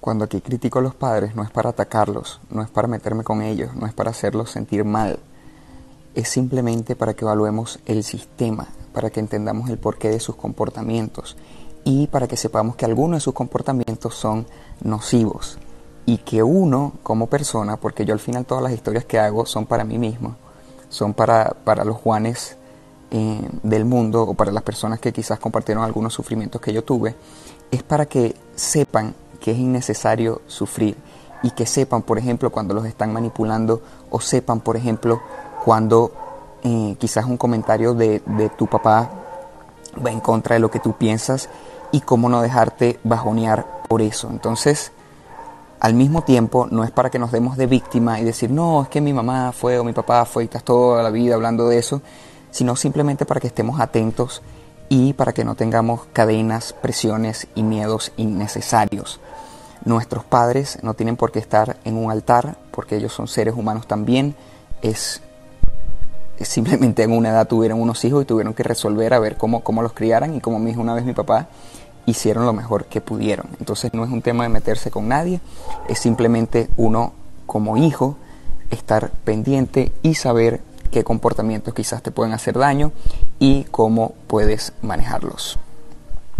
Cuando aquí critico a los padres no es para atacarlos, no es para meterme con ellos, no es para hacerlos sentir mal, es simplemente para que evaluemos el sistema, para que entendamos el porqué de sus comportamientos y para que sepamos que algunos de sus comportamientos son nocivos y que uno como persona, porque yo al final todas las historias que hago son para mí mismo, son para, para los Juanes eh, del mundo o para las personas que quizás compartieron algunos sufrimientos que yo tuve, es para que sepan que es innecesario sufrir y que sepan, por ejemplo, cuando los están manipulando o sepan, por ejemplo, cuando eh, quizás un comentario de, de tu papá va en contra de lo que tú piensas y cómo no dejarte bajonear por eso. Entonces, al mismo tiempo, no es para que nos demos de víctima y decir, no, es que mi mamá fue o mi papá fue y estás toda la vida hablando de eso, sino simplemente para que estemos atentos y para que no tengamos cadenas, presiones y miedos innecesarios. Nuestros padres no tienen por qué estar en un altar, porque ellos son seres humanos también. Es, simplemente en una edad tuvieron unos hijos y tuvieron que resolver a ver cómo, cómo los criaran. Y como me dijo una vez mi papá, hicieron lo mejor que pudieron. Entonces no es un tema de meterse con nadie, es simplemente uno como hijo estar pendiente y saber qué comportamientos quizás te pueden hacer daño y cómo puedes manejarlos.